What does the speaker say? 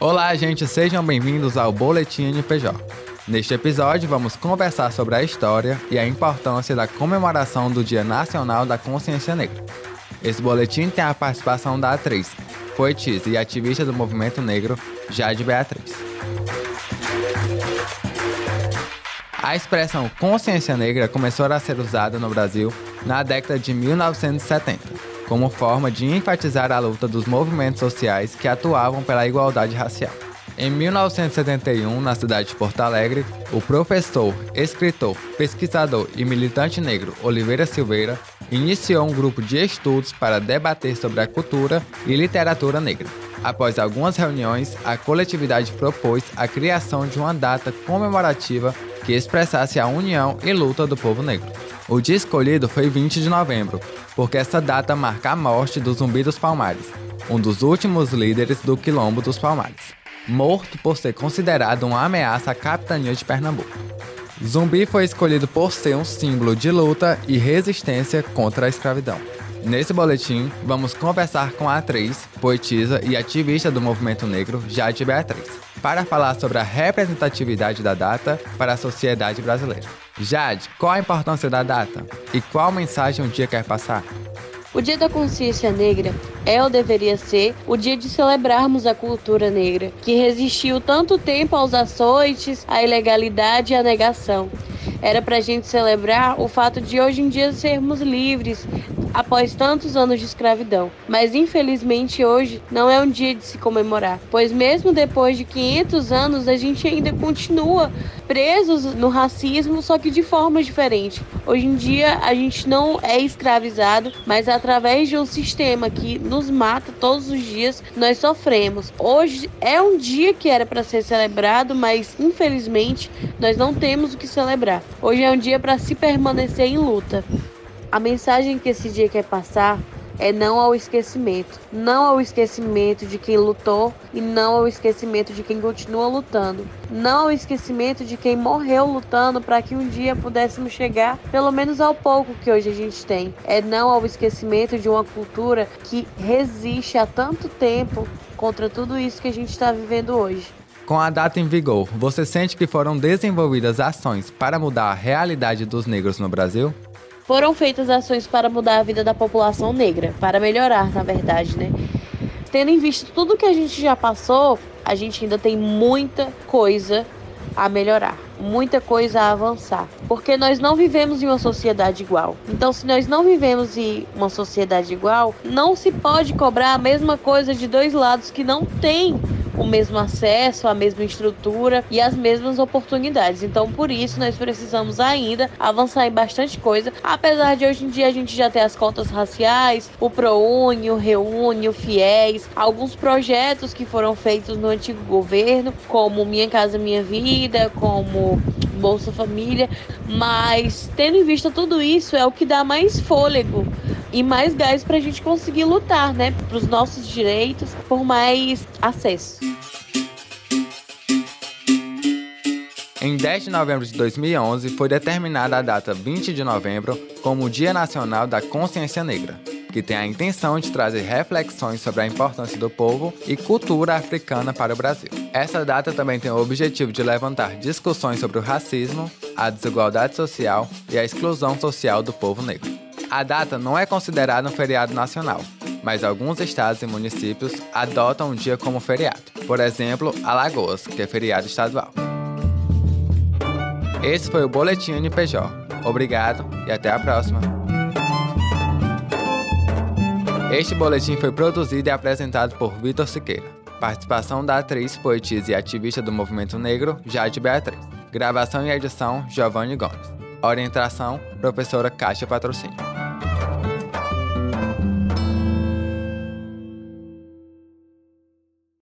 Olá, gente, sejam bem-vindos ao Boletim NPJ. Neste episódio, vamos conversar sobre a história e a importância da comemoração do Dia Nacional da Consciência Negra. Esse boletim tem a participação da atriz, poetisa e ativista do movimento negro, Jade Beatriz. A expressão consciência negra começou a ser usada no Brasil na década de 1970, como forma de enfatizar a luta dos movimentos sociais que atuavam pela igualdade racial. Em 1971, na cidade de Porto Alegre, o professor, escritor, pesquisador e militante negro Oliveira Silveira iniciou um grupo de estudos para debater sobre a cultura e literatura negra. Após algumas reuniões, a coletividade propôs a criação de uma data comemorativa que expressasse a união e luta do povo negro. O dia escolhido foi 20 de novembro, porque essa data marca a morte do Zumbi dos Palmares, um dos últimos líderes do Quilombo dos Palmares, morto por ser considerado uma ameaça à capitania de Pernambuco. Zumbi foi escolhido por ser um símbolo de luta e resistência contra a escravidão. Nesse boletim, vamos conversar com a atriz, poetisa e ativista do movimento negro, Jade Beatriz, para falar sobre a representatividade da data para a sociedade brasileira. Jade, qual a importância da data e qual mensagem o dia quer passar? O Dia da Consciência Negra é ou deveria ser o dia de celebrarmos a cultura negra, que resistiu tanto tempo aos açoites, à ilegalidade e à negação. Era para a gente celebrar o fato de hoje em dia sermos livres após tantos anos de escravidão. Mas infelizmente hoje não é um dia de se comemorar, pois mesmo depois de 500 anos a gente ainda continua presos no racismo, só que de formas diferentes. Hoje em dia a gente não é escravizado, mas através de um sistema que nos mata todos os dias, nós sofremos. Hoje é um dia que era para ser celebrado, mas infelizmente nós não temos o que celebrar. Hoje é um dia para se permanecer em luta. A mensagem que esse dia quer passar é não ao esquecimento. Não ao esquecimento de quem lutou e não ao esquecimento de quem continua lutando. Não ao esquecimento de quem morreu lutando para que um dia pudéssemos chegar pelo menos ao pouco que hoje a gente tem. É não ao esquecimento de uma cultura que resiste há tanto tempo contra tudo isso que a gente está vivendo hoje. Com a data em vigor, você sente que foram desenvolvidas ações para mudar a realidade dos negros no Brasil? Foram feitas ações para mudar a vida da população negra, para melhorar, na verdade, né? Tendo em vista tudo que a gente já passou, a gente ainda tem muita coisa a melhorar, muita coisa a avançar, porque nós não vivemos em uma sociedade igual. Então, se nós não vivemos em uma sociedade igual, não se pode cobrar a mesma coisa de dois lados que não têm o mesmo acesso, a mesma estrutura e as mesmas oportunidades. Então, por isso, nós precisamos ainda avançar em bastante coisa, apesar de hoje em dia a gente já ter as cotas raciais, o ProUni, o Reúne, o FIES, alguns projetos que foram feitos no antigo governo, como Minha Casa Minha Vida, como Bolsa Família, mas tendo em vista tudo isso, é o que dá mais fôlego e mais gás para a gente conseguir lutar, né, para os nossos direitos, por mais acesso. Em 10 de novembro de 2011, foi determinada a data 20 de novembro como o Dia Nacional da Consciência Negra, que tem a intenção de trazer reflexões sobre a importância do povo e cultura africana para o Brasil. Essa data também tem o objetivo de levantar discussões sobre o racismo, a desigualdade social e a exclusão social do povo negro. A data não é considerada um feriado nacional, mas alguns estados e municípios adotam o dia como feriado. Por exemplo, Alagoas, que é feriado estadual. Esse foi o Boletim NPJ. Obrigado e até a próxima. Este boletim foi produzido e apresentado por Vitor Siqueira. Participação da atriz, poetisa e ativista do movimento negro, Jade Beatriz. Gravação e edição, Giovanni Gomes. Orientação, professora Kátia Patrocínio.